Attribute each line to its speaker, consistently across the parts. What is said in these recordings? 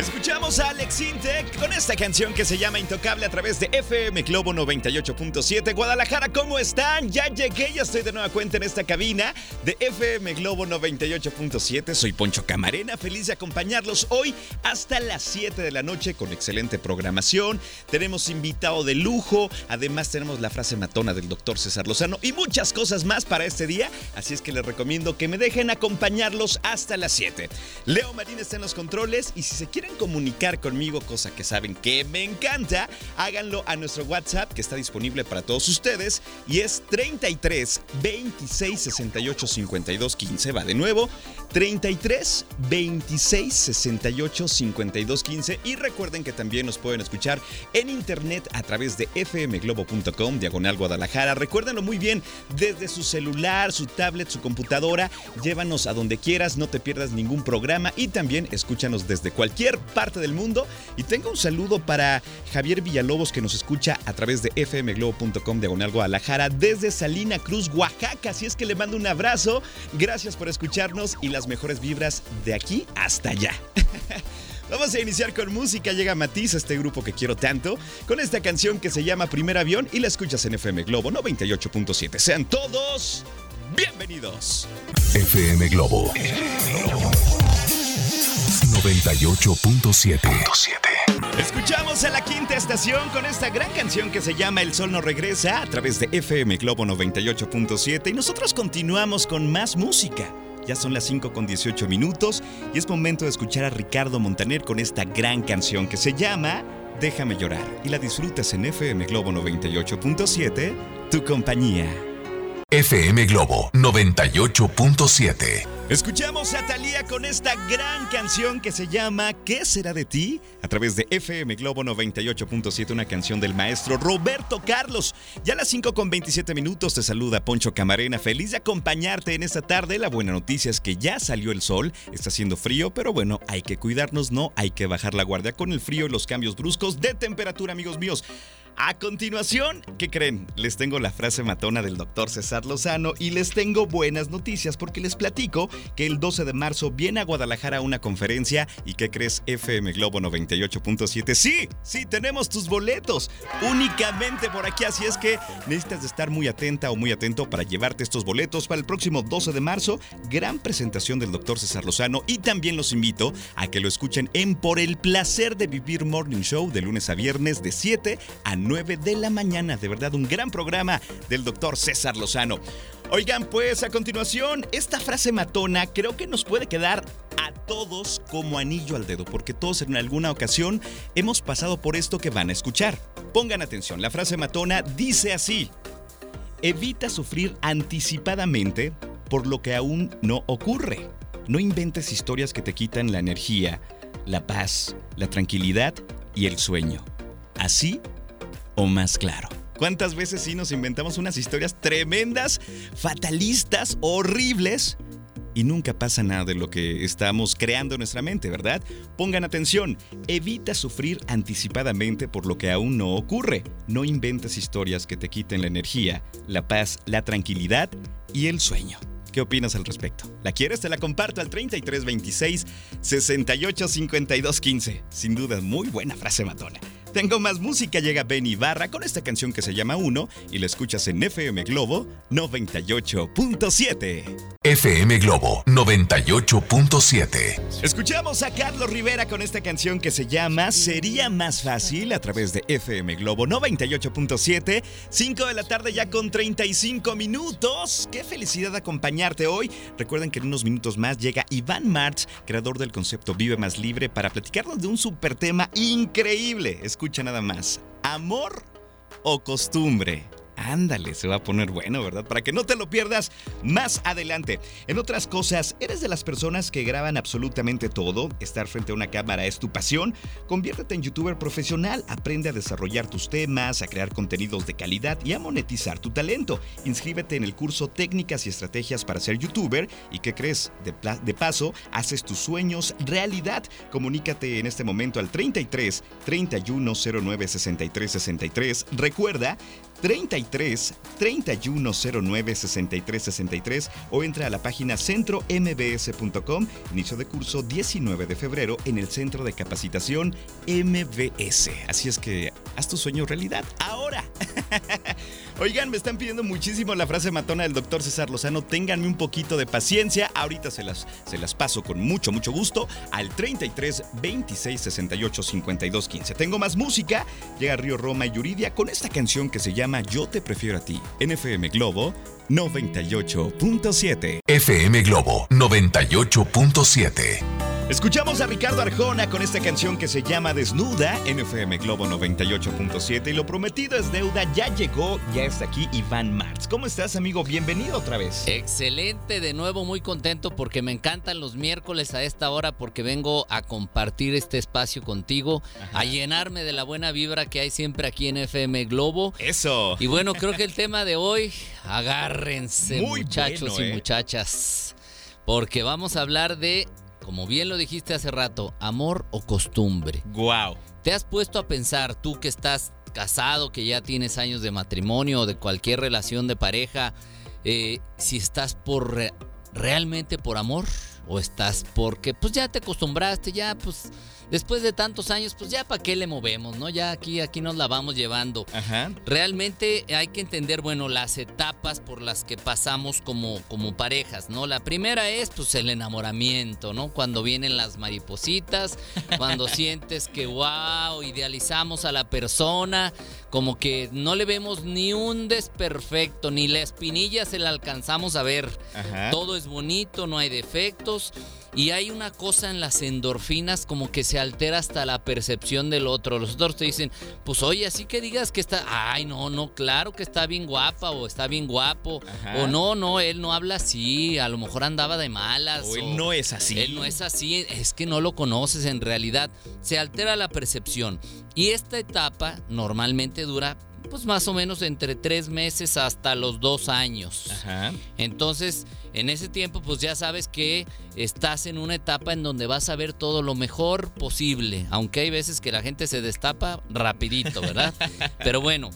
Speaker 1: Escuchamos a Alex Intec con esta canción que se llama Intocable a través de FM Globo 98.7. Guadalajara, ¿cómo están? Ya llegué, ya estoy de nueva cuenta en esta cabina de FM Globo 98.7. Soy Poncho Camarena, feliz de acompañarlos hoy hasta las 7 de la noche con excelente programación. Tenemos invitado de lujo, además tenemos la frase matona del doctor César Lozano y muchas cosas más para este día. Así es que les recomiendo que me dejen acompañarlos hasta las 7. Leo Marín está en los controles y si se quieren comunicar conmigo, cosa que saben que me encanta, háganlo a nuestro WhatsApp que está disponible para todos ustedes y es 33 26 68 52 15. Va de nuevo, 33 26 68 52 15 y recuerden que también nos pueden escuchar en internet a través de fmglobo.com diagonal Guadalajara. Recuérdenlo muy bien desde su celular, su tablet, su computadora. Llévanos a donde quieras, no te pierdas ningún programa y también escúchanos desde cualquier parte del mundo. Y tengo un saludo para Javier Villalobos que nos escucha a través de fmglobo.com diagonal Guadalajara desde Salina Cruz, Oaxaca. Así es que le mando un abrazo. Gracias por escucharnos y las mejores vibras de aquí hasta allá. Vamos a iniciar con música. Llega Matiz, este grupo que quiero tanto, con esta canción que se llama Primer Avión y la escuchas en FM Globo 98.7. Sean todos bienvenidos.
Speaker 2: FM Globo 98.7.
Speaker 1: Escuchamos a la quinta estación con esta gran canción que se llama El Sol no regresa a través de FM Globo 98.7 y nosotros continuamos con más música. Ya son las 5 con 18 minutos y es momento de escuchar a Ricardo Montaner con esta gran canción que se llama Déjame llorar y la disfrutas en FM Globo 98.7, tu compañía.
Speaker 2: FM Globo 98.7.
Speaker 1: Escuchamos a Thalía con esta gran canción que se llama ¿Qué será de ti? A través de FM Globo 98.7, una canción del maestro Roberto Carlos. Ya a las 5 con 27 minutos te saluda Poncho Camarena, feliz de acompañarte en esta tarde. La buena noticia es que ya salió el sol, está haciendo frío, pero bueno, hay que cuidarnos, no hay que bajar la guardia con el frío y los cambios bruscos de temperatura, amigos míos. A continuación, ¿qué creen? Les tengo la frase matona del doctor César Lozano y les tengo buenas noticias porque les platico que el 12 de marzo viene a Guadalajara una conferencia y ¿qué crees? FM Globo 98.7. Sí, sí, tenemos tus boletos únicamente por aquí, así es que necesitas estar muy atenta o muy atento para llevarte estos boletos para el próximo 12 de marzo. Gran presentación del doctor César Lozano y también los invito a que lo escuchen en Por el placer de vivir Morning Show de lunes a viernes de 7 a 9 de la mañana. De verdad, un gran programa del doctor César Lozano. Oigan, pues a continuación, esta frase matona creo que nos puede quedar a todos como anillo al dedo, porque todos en alguna ocasión hemos pasado por esto que van a escuchar. Pongan atención, la frase matona dice así. Evita sufrir anticipadamente por lo que aún no ocurre. No inventes historias que te quitan la energía, la paz, la tranquilidad y el sueño. Así o más claro. ¿Cuántas veces sí nos inventamos unas historias tremendas, fatalistas, horribles? Y nunca pasa nada de lo que estamos creando en nuestra mente, ¿verdad? Pongan atención, evita sufrir anticipadamente por lo que aún no ocurre. No inventes historias que te quiten la energía, la paz, la tranquilidad y el sueño. ¿Qué opinas al respecto? ¿La quieres? Te la comparto al 3326 685215. Sin duda, muy buena frase matona. Tengo más música, llega Benny Barra con esta canción que se llama Uno y la escuchas en FM Globo 98.7.
Speaker 2: FM Globo 98.7.
Speaker 1: Escuchamos a Carlos Rivera con esta canción que se llama Sería más fácil a través de FM Globo 98.7. 5 de la tarde ya con 35 minutos. Qué felicidad acompañarte hoy. Recuerden que en unos minutos más llega Iván March, creador del concepto Vive más libre, para platicarnos de un super tema increíble. Escucha nada más. ¿Amor o costumbre? Ándale, se va a poner bueno, ¿verdad? Para que no te lo pierdas más adelante. En otras cosas, ¿eres de las personas que graban absolutamente todo? ¿Estar frente a una cámara es tu pasión? Conviértete en youtuber profesional, aprende a desarrollar tus temas, a crear contenidos de calidad y a monetizar tu talento. Inscríbete en el curso Técnicas y Estrategias para ser youtuber y ¿qué crees? De, de paso, haces tus sueños realidad. Comunícate en este momento al 33 31 09 63 63. Recuerda, 33 3109 6363 o entra a la página centrombs.com. Inicio de curso 19 de febrero en el Centro de Capacitación MBS. Así es que haz tu sueño realidad ahora. Oigan, me están pidiendo muchísimo la frase matona del doctor César Lozano. Ténganme un poquito de paciencia. Ahorita se las, se las paso con mucho, mucho gusto al 33 26 68 52 15. Tengo más música. Llega Río Roma y Yuridia con esta canción que se llama Yo te prefiero a ti. NFM Globo 98.7.
Speaker 2: FM Globo 98.7.
Speaker 1: Escuchamos a Ricardo Arjona con esta canción que se llama Desnuda, NFM Globo 98.7 y lo prometido es deuda, ya llegó, ya está aquí Iván Martz. ¿Cómo estás amigo? Bienvenido otra vez.
Speaker 3: Excelente, de nuevo muy contento porque me encantan los miércoles a esta hora porque vengo a compartir este espacio contigo, a llenarme de la buena vibra que hay siempre aquí en FM Globo.
Speaker 1: Eso.
Speaker 3: Y bueno, creo que el tema de hoy, agárrense muchachos y ¿eh? muchachas, porque vamos a hablar de como bien lo dijiste hace rato, amor o costumbre.
Speaker 1: Wow.
Speaker 3: ¿Te has puesto a pensar tú que estás casado, que ya tienes años de matrimonio o de cualquier relación de pareja, eh, si estás por realmente por amor o estás porque pues ya te acostumbraste, ya pues después de tantos años, pues ya para qué le movemos, ¿no? Ya aquí, aquí nos la vamos llevando. Ajá. Realmente hay que entender, bueno, las etapas por las que pasamos como, como parejas, ¿no? La primera es, pues, el enamoramiento, ¿no? Cuando vienen las maripositas, cuando sientes que, wow, idealizamos a la persona, como que no le vemos ni un desperfecto, ni la espinilla se la alcanzamos a ver. Ajá. Todo es bonito, no hay defectos. Y hay una cosa en las endorfinas como que se altera hasta la percepción del otro. Los otros te dicen, pues oye, así que digas que está, ay, no, no, claro que está bien guapa o está bien guapo. O no, no, él no habla así, a lo mejor andaba de malas.
Speaker 1: O, él no es así.
Speaker 3: Él no es así, es que no lo conoces en realidad. Se altera la percepción. Y esta etapa normalmente dura pues más o menos entre tres meses hasta los dos años. Ajá. Entonces, en ese tiempo, pues ya sabes que estás en una etapa en donde vas a ver todo lo mejor posible, aunque hay veces que la gente se destapa rapidito, ¿verdad? Pero bueno,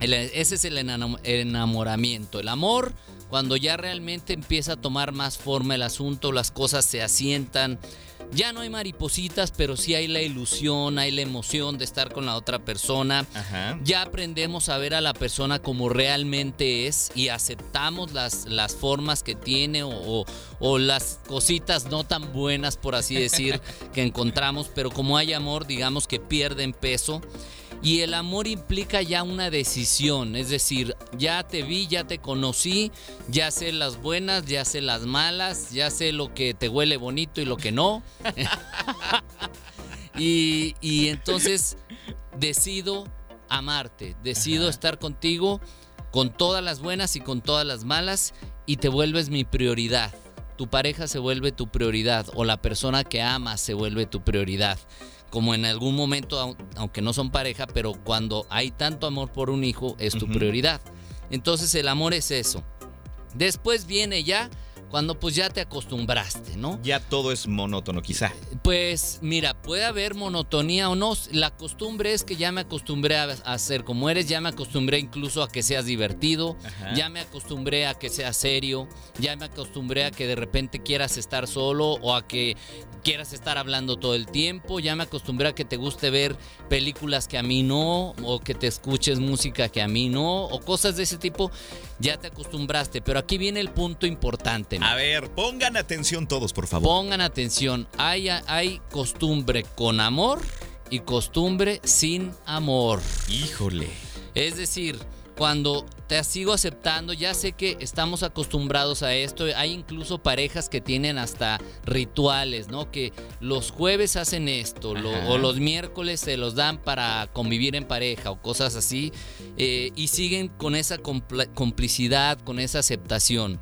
Speaker 3: ese es el enamoramiento. El amor, cuando ya realmente empieza a tomar más forma el asunto, las cosas se asientan ya no hay maripositas, pero sí hay la ilusión, hay la emoción de estar con la otra persona. Ya aprendemos a ver a la persona como realmente es y aceptamos las, las formas que tiene o, o las cositas no tan buenas, por así decir, que encontramos, pero como hay amor, digamos que pierden peso. Y el amor implica ya una decisión, es decir, ya te vi, ya te conocí, ya sé las buenas, ya sé las malas, ya sé lo que te huele bonito y lo que no. y, entonces decido amarte, decido estar contigo con todas las buenas y con todas las malas y te vuelves mi prioridad. Tu pareja se vuelve tu prioridad o la persona que amas se vuelve tu prioridad como en algún momento, aunque no son pareja, pero cuando hay tanto amor por un hijo, es tu prioridad. Entonces el amor es eso. Después viene ya cuando pues ya te acostumbraste, ¿no?
Speaker 1: Ya todo es monótono, quizá.
Speaker 3: Pues mira, puede haber monotonía o no. La costumbre es que ya me acostumbré a, a ser como eres, ya me acostumbré incluso a que seas divertido, ya me acostumbré a que seas serio, ya me acostumbré a que de repente quieras estar solo o a que quieras estar hablando todo el tiempo. Ya me acostumbré a que te guste ver películas que a mí no, o que te escuches música que a mí no, o cosas de ese tipo. Ya te acostumbraste, pero aquí viene el punto importante.
Speaker 1: A ver, pongan atención todos, por favor.
Speaker 3: Pongan atención. Hay, hay costumbre con amor y costumbre sin amor.
Speaker 1: Híjole.
Speaker 3: Es decir, cuando te sigo aceptando, ya sé que estamos acostumbrados a esto, hay incluso parejas que tienen hasta rituales, ¿no? Que los jueves hacen esto, o los miércoles se los dan para convivir en pareja o cosas así, eh, y siguen con esa complicidad, con esa aceptación.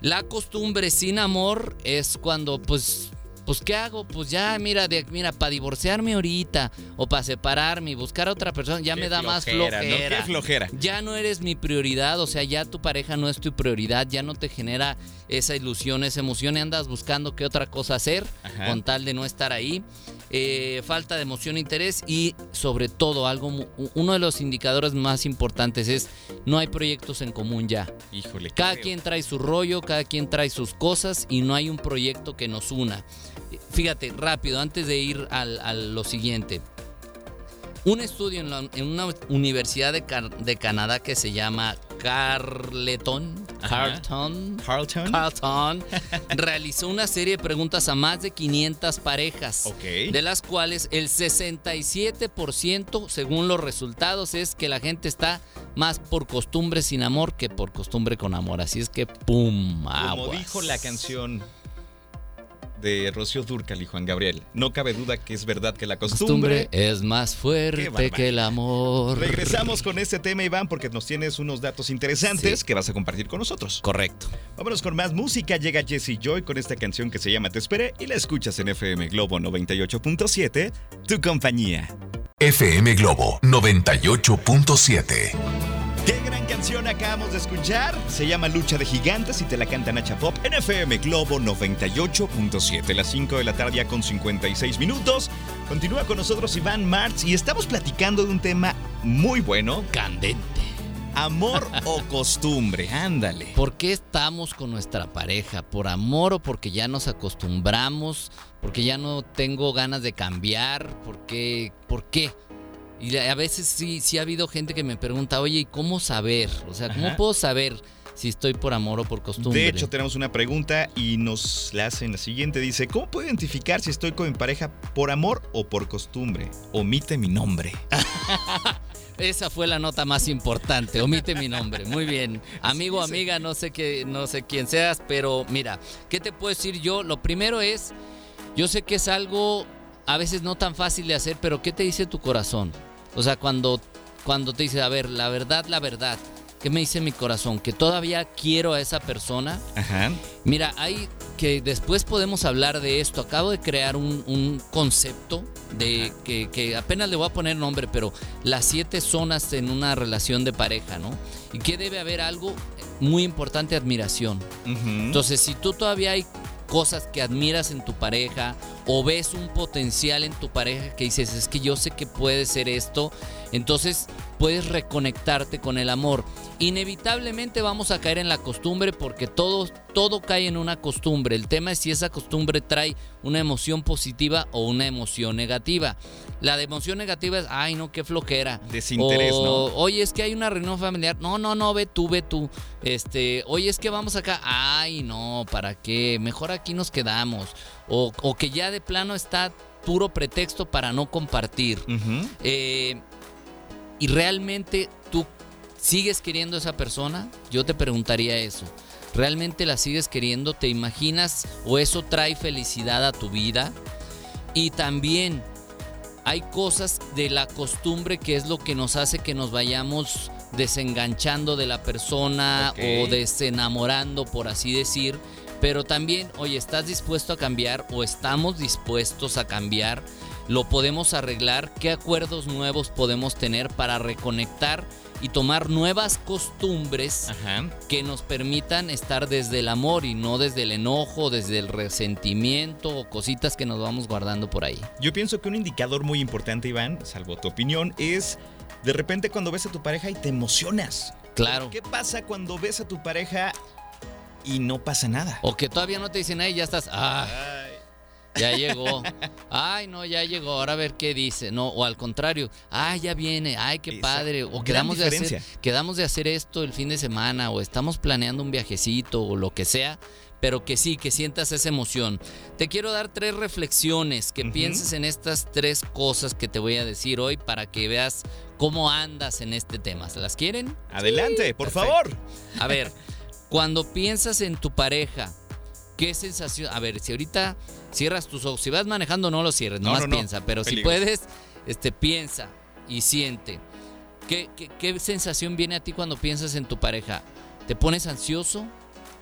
Speaker 3: La costumbre sin amor es cuando pues pues ¿qué hago? Pues ya, mira, de, mira, para divorciarme ahorita o para separarme y buscar a otra persona, ya me da más flojera.
Speaker 1: ¿no? Qué flojera.
Speaker 3: Ya no eres mi prioridad, o sea, ya tu pareja no es tu prioridad, ya no te genera esa ilusión, esa emoción y andas buscando qué otra cosa hacer con tal de no estar ahí. Eh, falta de emoción e interés y sobre todo algo uno de los indicadores más importantes es no hay proyectos en común ya.
Speaker 1: Híjole.
Speaker 3: Cada quien trae su rollo, cada quien trae sus cosas y no hay un proyecto que nos una. Fíjate, rápido, antes de ir a lo siguiente. Un estudio en, una universidad de, Canadá que se llama Carleton, Carlton,
Speaker 1: Carlton,
Speaker 3: Carlton realizó una serie de preguntas a más de 500 parejas, de las cuales el 67% según los resultados es que la gente está más por costumbre sin amor que por costumbre con amor. Así es que, ¡pum!
Speaker 1: Como dijo la canción de Rocío Durcal y Juan Gabriel. No cabe duda que es verdad que la costumbre,
Speaker 3: es más fuerte que el amor.
Speaker 1: Regresamos con este tema, Iván, porque nos tienes unos datos interesantes que vas a compartir con nosotros.
Speaker 3: Correcto.
Speaker 1: Vámonos con más música. Llega Jesse Joy con esta canción que se llama Te Esperé y la escuchas en FM Globo 98.7, tu compañía.
Speaker 2: FM Globo 98.7
Speaker 1: canción acabamos de escuchar. Se llama Lucha de Gigantes y te la canta Nacha Pop en FM Globo 98.7. Las 5 de la tarde con 56 minutos. Continúa con nosotros Iván Martz y estamos platicando de un tema muy bueno.
Speaker 3: Candente.
Speaker 1: Amor o costumbre, ándale.
Speaker 3: ¿Por qué estamos con nuestra pareja? ¿Por amor o porque ya nos acostumbramos? ¿Porque ya no tengo ganas de cambiar? ¿Por qué? ¿Por qué? Y a veces sí, sí ha habido gente que me pregunta, oye, ¿y cómo saber? O sea, ¿cómo puedo saber si estoy por amor o por costumbre?
Speaker 1: De hecho, tenemos una pregunta y nos la hacen la siguiente. Dice, ¿cómo puedo identificar si estoy con mi pareja por amor o por costumbre? Omite mi nombre.
Speaker 3: Esa fue la nota más importante. Omite mi nombre. Muy bien. Amigo, amiga, no sé qué, no sé quién seas, pero mira, ¿qué te puedo decir yo? Lo primero es, yo sé que es algo a veces no tan fácil de hacer, pero ¿qué te dice tu corazón? O sea, cuando, cuando te dice, a ver, la verdad, la verdad, ¿qué me dice mi corazón? Que todavía quiero a esa persona.
Speaker 1: Ajá.
Speaker 3: Mira, hay que después podemos hablar de esto. Acabo de crear un, concepto de que, que, apenas le voy a poner nombre, pero las siete zonas en una relación de pareja, ¿no? Y que debe haber algo muy importante, admiración. Entonces, si tú todavía hay cosas que admiras en tu pareja o ves un potencial en tu pareja que dices, es que yo sé que puede ser esto, entonces puedes reconectarte con el amor. Inevitablemente vamos a caer en la costumbre porque todo, todo cae en una costumbre. El tema es si esa costumbre trae una emoción positiva o una emoción negativa. La de emoción negativa es, ay, no, qué flojera.
Speaker 1: Desinterés, ¿no?
Speaker 3: Oye, es que hay una reunión familiar. No, no, no, ve tú, ve tú. Este, oye, es que vamos acá. Ay, no, ¿para qué? Mejor aquí nos quedamos. O, que ya de plano está puro pretexto para no compartir. eh, y realmente tú sigues queriendo a esa persona, yo te preguntaría eso. ¿Realmente la sigues queriendo? ¿Te imaginas o eso trae felicidad a tu vida? Y también hay cosas de la costumbre que es lo que nos hace que nos vayamos desenganchando de la persona o desenamorando, por así decir. Pero también, oye, ¿estás dispuesto a cambiar o estamos dispuestos a cambiar? lo podemos arreglar, qué acuerdos nuevos podemos tener para reconectar y tomar nuevas costumbres que nos permitan estar desde el amor y no desde el enojo, desde el resentimiento o cositas que nos vamos guardando por ahí.
Speaker 1: Yo pienso que un indicador muy importante, Iván, salvo tu opinión, es de repente cuando ves a tu pareja y te emocionas.
Speaker 3: Claro.
Speaker 1: ¿Qué pasa cuando ves a tu pareja y no pasa nada?
Speaker 3: O que todavía no te dicen, ahí ya estás. Ah. ya llegó. Ay, no, ya llegó. Ahora a ver qué dice. No, o al contrario, ay, ya viene. Ay, qué padre. O quedamos de hacer quedamos de hacer esto el fin de semana o estamos planeando un viajecito o lo que sea pero que sí, que sientas esa emoción. Te quiero dar tres reflexiones, que pienses en estas tres cosas que te voy a decir hoy para que veas cómo andas en este tema. ¿Se las quieren?
Speaker 1: Adelante, por favor.
Speaker 3: A ver, cuando piensas en tu pareja, ¿qué sensación? A ver, si ahorita cierras tus ojos, si vas manejando no lo cierres, no, más piensa, pero si puedes, este, piensa y siente. ¿Qué, qué sensación viene a ti cuando piensas en tu pareja? ¿Te pones ansioso?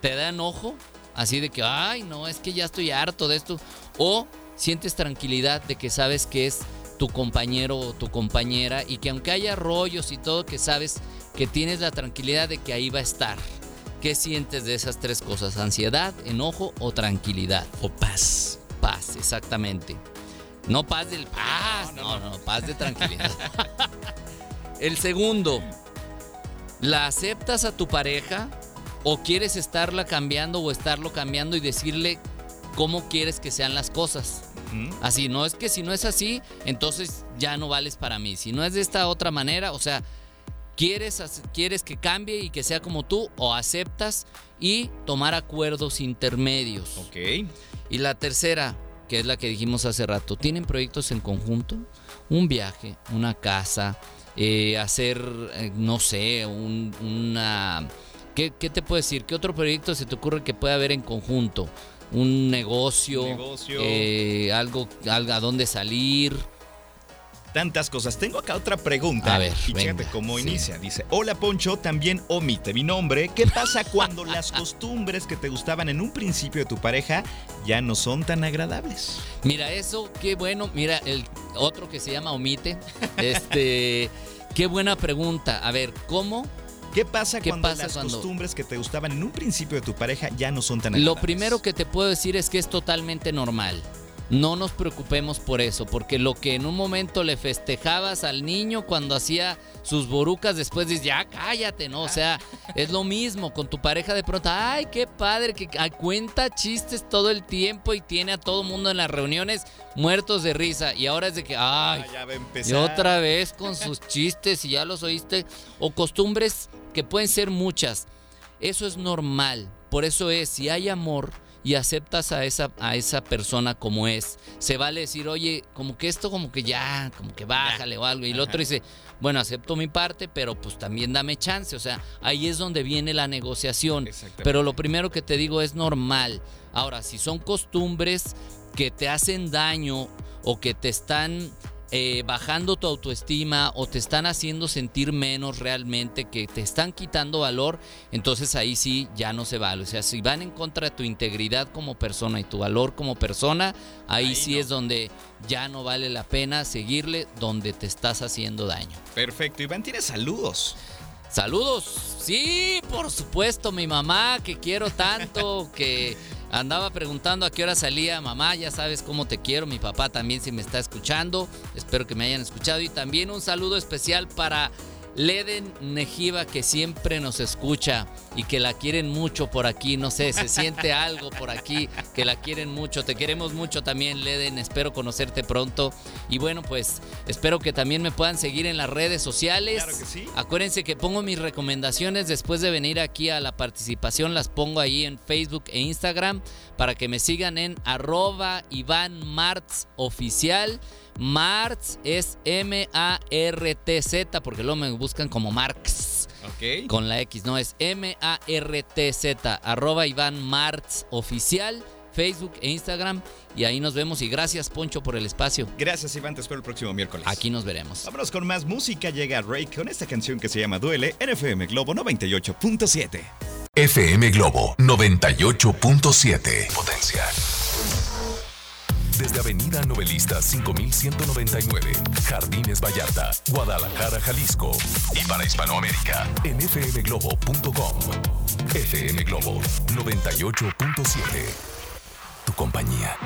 Speaker 3: ¿Te da enojo? Así de que, ay, no, es que ya estoy harto de esto. O sientes tranquilidad de que sabes que es tu compañero o tu compañera y que aunque haya rollos y todo, que sabes que tienes la tranquilidad de que ahí va a estar. ¿Qué sientes de esas tres cosas? ¿Ansiedad, enojo o tranquilidad?
Speaker 1: O paz.
Speaker 3: Paz, exactamente. No paz del paz, no, no, no paz de tranquilidad. El segundo, ¿la aceptas a tu pareja ¿O quieres estarla cambiando o estarlo cambiando y decirle cómo quieres que sean las cosas? Así, no es que si no es así, entonces ya no vales para mí. Si no es de esta otra manera, o sea, quieres, quieres que cambie y que sea como tú o aceptas y tomar acuerdos intermedios.
Speaker 1: Ok.
Speaker 3: Y la tercera, que es la que dijimos hace rato, ¿tienen proyectos en conjunto? Un viaje, una casa, eh, hacer, eh, no sé, una ¿Qué, te puedo decir? ¿Qué otro proyecto se te ocurre que pueda haber en conjunto? ¿Un negocio? Eh, algo, algo a dónde salir?
Speaker 1: Tantas cosas. Tengo acá otra pregunta.
Speaker 3: A ver,
Speaker 1: y fíjate cómo inicia. Dice, hola Poncho, también omite mi nombre. ¿Qué pasa cuando las costumbres que te gustaban en un principio de tu pareja ya no son tan agradables?
Speaker 3: Mira, eso, qué bueno. Mira, el otro que se llama omite. Este, qué buena pregunta. A ver, ¿cómo
Speaker 1: ¿Qué pasa cuando las costumbres que te gustaban en un principio de tu pareja ya no son tan
Speaker 3: Lo primero que te puedo decir es que es totalmente normal. No nos preocupemos por eso, porque lo que en un momento le festejabas al niño cuando hacía sus borucas, después dices, ya cállate, ¿no? O sea, es lo mismo con tu pareja de pronto, ay, qué padre, que cuenta chistes todo el tiempo y tiene a todo mundo en las reuniones muertos de risa. Y ahora es de que, ay,
Speaker 1: ya
Speaker 3: y otra vez con sus chistes y ya los oíste. O costumbres que pueden ser muchas. Eso es normal. Por eso es, si hay amor y aceptas a esa, a esa persona como es, se vale decir, oye, como que esto como que ya, como que bájale o algo. Y el otro dice, bueno, acepto mi parte, pero pues también dame chance. O sea, ahí es donde viene la negociación. Pero lo primero que te digo es normal. Ahora, si son costumbres que te hacen daño o que te están eh, bajando tu autoestima o te están haciendo sentir menos realmente, que te están quitando valor, entonces ahí sí ya no se vale. O sea, si van en contra de tu integridad como persona y tu valor como persona, ahí, sí es donde ya no vale la pena seguirle donde te estás haciendo daño.
Speaker 1: Perfecto. Iván, tienes saludos.
Speaker 3: Saludos. Sí, por supuesto, mi mamá, que quiero tanto, que andaba preguntando a qué hora salía. Mamá, ya sabes cómo te quiero. Mi papá también si me está escuchando. Espero que me hayan escuchado. Y también un saludo especial para Leden Nejiva que siempre nos escucha y que la quieren mucho por aquí, no sé, se siente algo por aquí, que la quieren mucho, te queremos mucho también Leden, espero conocerte pronto y bueno pues espero que también me puedan seguir en las redes sociales.
Speaker 1: Claro que sí.
Speaker 3: Acuérdense que pongo mis recomendaciones después de venir aquí a la participación, las pongo ahí en Facebook e Instagram para que me sigan en arroba Iván Martz Oficial. Martz es M-A-R-T-Z, porque luego me buscan como Marx.
Speaker 1: Ok.
Speaker 3: Con la X, no, es M-A-R-T-Z, arroba Iván Martz oficial, Facebook e Instagram. Y ahí nos vemos. Y gracias, Poncho, por el espacio.
Speaker 1: Gracias, Iván. Te espero el próximo miércoles.
Speaker 3: Aquí nos veremos.
Speaker 1: Vámonos con más música. Llega Ray con esta canción que se llama Duele en FM Globo 98.7.
Speaker 2: FM Globo 98.7. Potencial. Desde Avenida Novelista 5199, Jardines Vallarta, Guadalajara, Jalisco. Y para Hispanoamérica, en fmglobo.com. FM Globo 98.7. Tu compañía.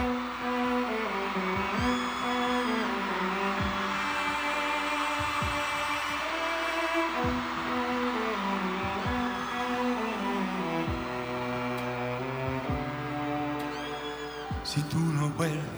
Speaker 4: Si tú no vuelves,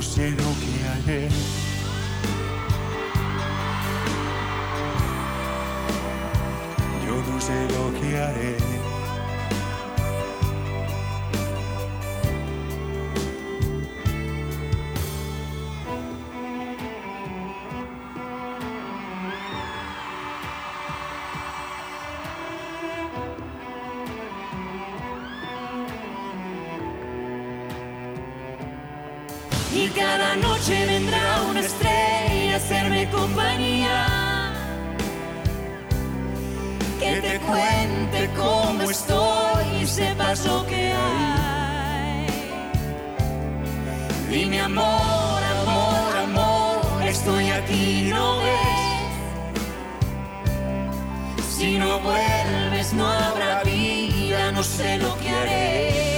Speaker 4: No sé lo que haré. Yo no sé lo que haré. Aquí, ¿no ves? Si no vuelves no habrá vida, no sé lo que haré.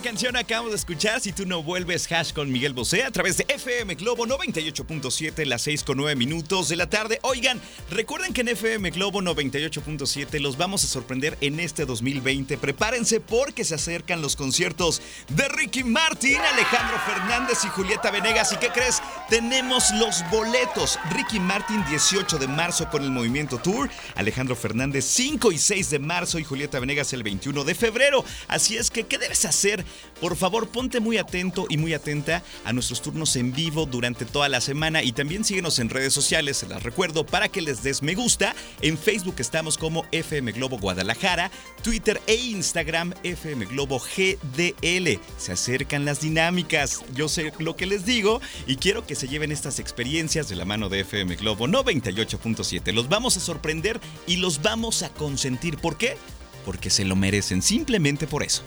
Speaker 1: Canción acabamos de escuchar. Si tú no vuelves, hash con Miguel Bosé a través de FM Globo 98.7, las 6 con 9 minutos de la tarde. Oigan, recuerden que en FM Globo 98.7 los vamos a sorprender en este 2020. Prepárense porque se acercan los conciertos de Ricky Martin, Alejandro Fernández y Julieta Venegas. ¿Y qué crees? Tenemos los boletos. Ricky Martin 18 de marzo con el Movimiento Tour, Alejandro Fernández 5 y 6 de marzo y Julieta Venegas el 21 de febrero. Así es que, ¿qué debes hacer? Por favor, ponte muy atento y muy atenta a nuestros turnos en vivo durante toda la semana y también síguenos en redes sociales, se las recuerdo, para que les des me gusta. En Facebook estamos como FM Globo Guadalajara, Twitter e Instagram FM Globo GDL. Se acercan las dinámicas, yo sé lo que les digo y quiero que se lleven estas experiencias de la mano de FM Globo 98.7. Los vamos a sorprender y los vamos a consentir. ¿Por qué? Porque se lo merecen, simplemente por eso.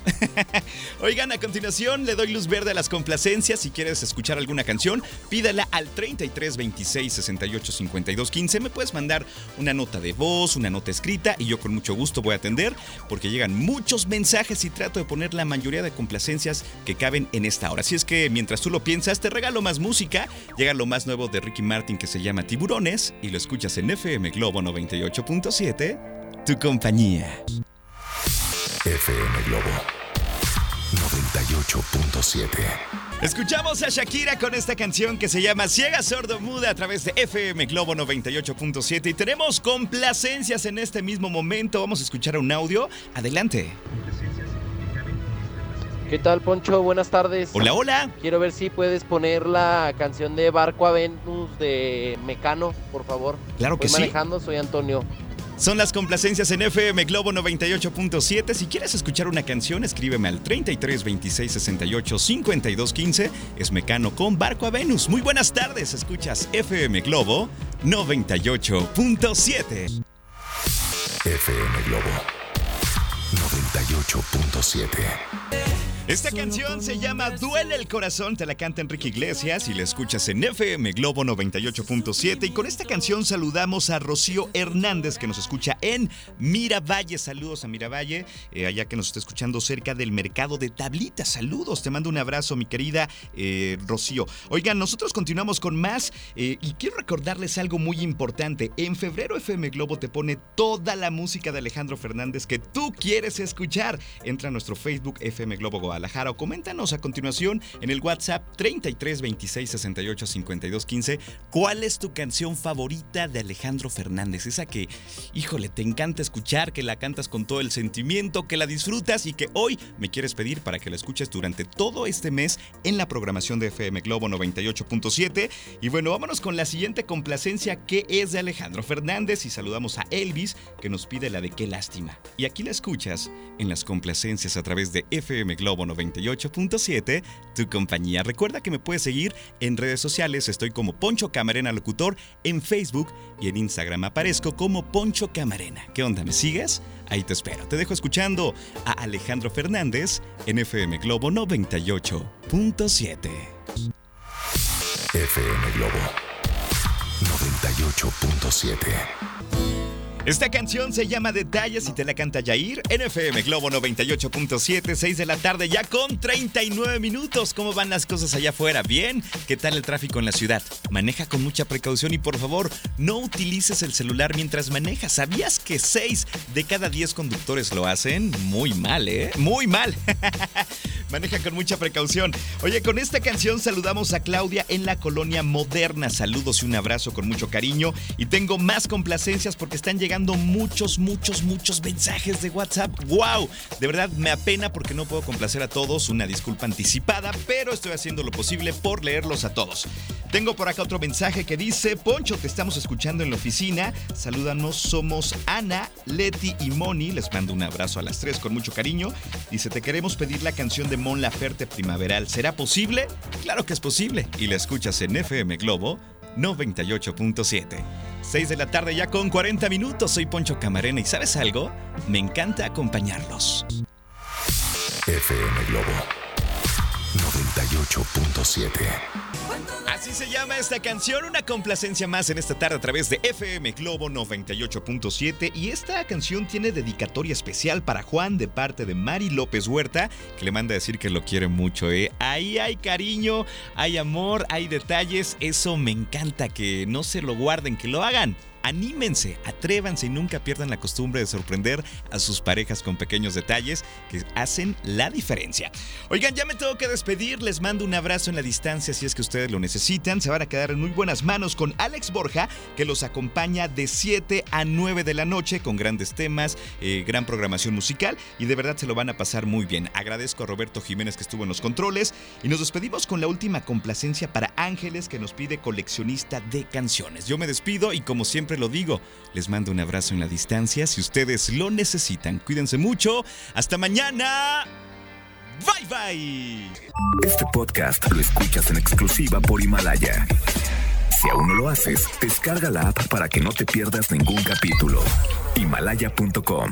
Speaker 1: Oigan, a continuación le doy luz verde a las complacencias. Si quieres escuchar alguna canción, pídala al 33 26 68 52 15. Me puedes mandar una nota de voz, una nota escrita y yo con mucho gusto voy a atender porque llegan muchos mensajes y trato de poner la mayoría de complacencias que caben en esta hora. Así es que mientras tú lo piensas, te regalo más música. Llega lo más nuevo de Ricky Martin que se llama Tiburones y lo escuchas en FM Globo 98.7, tu compañía.
Speaker 2: FM Globo 98.7.
Speaker 1: Escuchamos a Shakira con esta canción que se llama Ciega Sordo Muda a través de FM Globo 98.7 y tenemos complacencias en este mismo momento. Vamos a escuchar un audio. Adelante.
Speaker 5: ¿Qué tal, Poncho? Buenas tardes.
Speaker 1: Hola, hola.
Speaker 5: Quiero ver si puedes poner la canción de Barco a Venus de Mecano, por favor.
Speaker 1: Claro que
Speaker 5: Voy
Speaker 1: sí.
Speaker 5: manejando, soy Antonio.
Speaker 1: Son las complacencias en FM Globo 98.7. Si quieres escuchar una canción, escríbeme al 33 26 68 52 15. Es Mecano con Barco a Venus. Muy buenas tardes. Escuchas FM Globo 98.7.
Speaker 2: FM Globo 98.7.
Speaker 1: Esta canción se llama Duele el corazón, te la canta Enrique Iglesias y la escuchas en FM Globo 98.7 y con esta canción saludamos a Rocío Hernández que nos escucha en Miravalle. Saludos a Miravalle, eh, allá que nos está escuchando cerca del mercado de tablitas. Saludos, te mando un abrazo mi querida eh, Rocío. Oigan, nosotros continuamos con más eh, y quiero recordarles algo muy importante. En febrero FM Globo te pone toda la música de Alejandro Fernández que tú quieres escuchar. Entra a nuestro Facebook FM Globo Guadalajara coméntanos a continuación en el WhatsApp 33 26 68 52 15 cuál es tu canción favorita de Alejandro Fernández. Esa que, híjole, te encanta escuchar, que la cantas con todo el sentimiento, que la disfrutas y que hoy me quieres pedir para que la escuches durante todo este mes en la programación de FM Globo 98.7. Y bueno, vámonos con la siguiente complacencia que es de Alejandro Fernández y saludamos a Elvis que nos pide la de qué lástima. Y aquí la escuchas en las complacencias a través de FM Globo 98.7, tu compañía. Recuerda que me puedes seguir en redes sociales, estoy como Poncho Camarena Locutor en Facebook y en Instagram aparezco como Poncho Camarena. ¿Qué onda? ¿Me sigues? Ahí te espero. Te dejo escuchando a Alejandro Fernández en FM Globo 98.7.
Speaker 2: FM Globo 98.7.
Speaker 1: Esta canción se llama Detalles y te la canta Yair en FM Globo 98.7, 6 de la tarde, ya con 39 minutos. ¿Cómo van las cosas allá afuera? ¿Bien? ¿Qué tal el tráfico en la ciudad? Maneja con mucha precaución y por favor, no utilices el celular mientras manejas. ¿Sabías que 6 de cada 10 conductores lo hacen? Muy mal, ¿eh? Muy mal. Maneja con mucha precaución. Oye, con esta canción saludamos a Claudia en la colonia moderna. Saludos y un abrazo con mucho cariño. Y tengo más complacencias porque están llegando muchos, muchos, muchos mensajes de WhatsApp. ¡Wow! De verdad me apena porque no puedo complacer a todos. Una disculpa anticipada, pero estoy haciendo lo posible por leerlos a todos. Tengo por acá otro mensaje que dice, Poncho, te estamos escuchando en la oficina. Salúdanos, somos Ana, Leti y Moni. Les mando un abrazo a las tres con mucho cariño. Dice, te queremos pedir la canción de Mon Laferte Primaveral. ¿Será posible? Claro que es posible. Y la escuchas en FM Globo 98.7. 6 de la tarde ya con 40 minutos. Soy Poncho Camarena y ¿sabes algo? Me encanta acompañarlos.
Speaker 2: FM Globo 98.7.
Speaker 1: Así se llama esta canción, una complacencia más en esta tarde a través de FM Globo 98.7 y esta canción tiene dedicatoria especial para Juan de parte de Mari López Huerta, que le manda a decir que lo quiere mucho, ¿eh? Ahí hay cariño, hay amor, hay detalles, eso me encanta, que no se lo guarden, que lo hagan. Anímense, atrévanse y nunca pierdan la costumbre de sorprender a sus parejas con pequeños detalles que hacen la diferencia. Oigan, ya me tengo que despedir, les mando un abrazo en la distancia si es que ustedes lo necesitan. Se van a quedar en muy buenas manos con Alex Borja, que los acompaña de 7 a 9 de la noche con grandes temas, eh, gran programación musical y de verdad se lo van a pasar muy bien. Agradezco a Roberto Jiménez que estuvo en los controles y nos despedimos con la última complacencia para Ángeles que nos pide coleccionista de canciones. Yo me despido y como lo digo, les mando un abrazo en la distancia si ustedes lo necesitan. Cuídense mucho. Hasta mañana. Bye bye.
Speaker 2: Este podcast lo escuchas en exclusiva por Himalaya. Si aún no lo haces, descarga la app para que no te pierdas ningún capítulo. Himalaya.com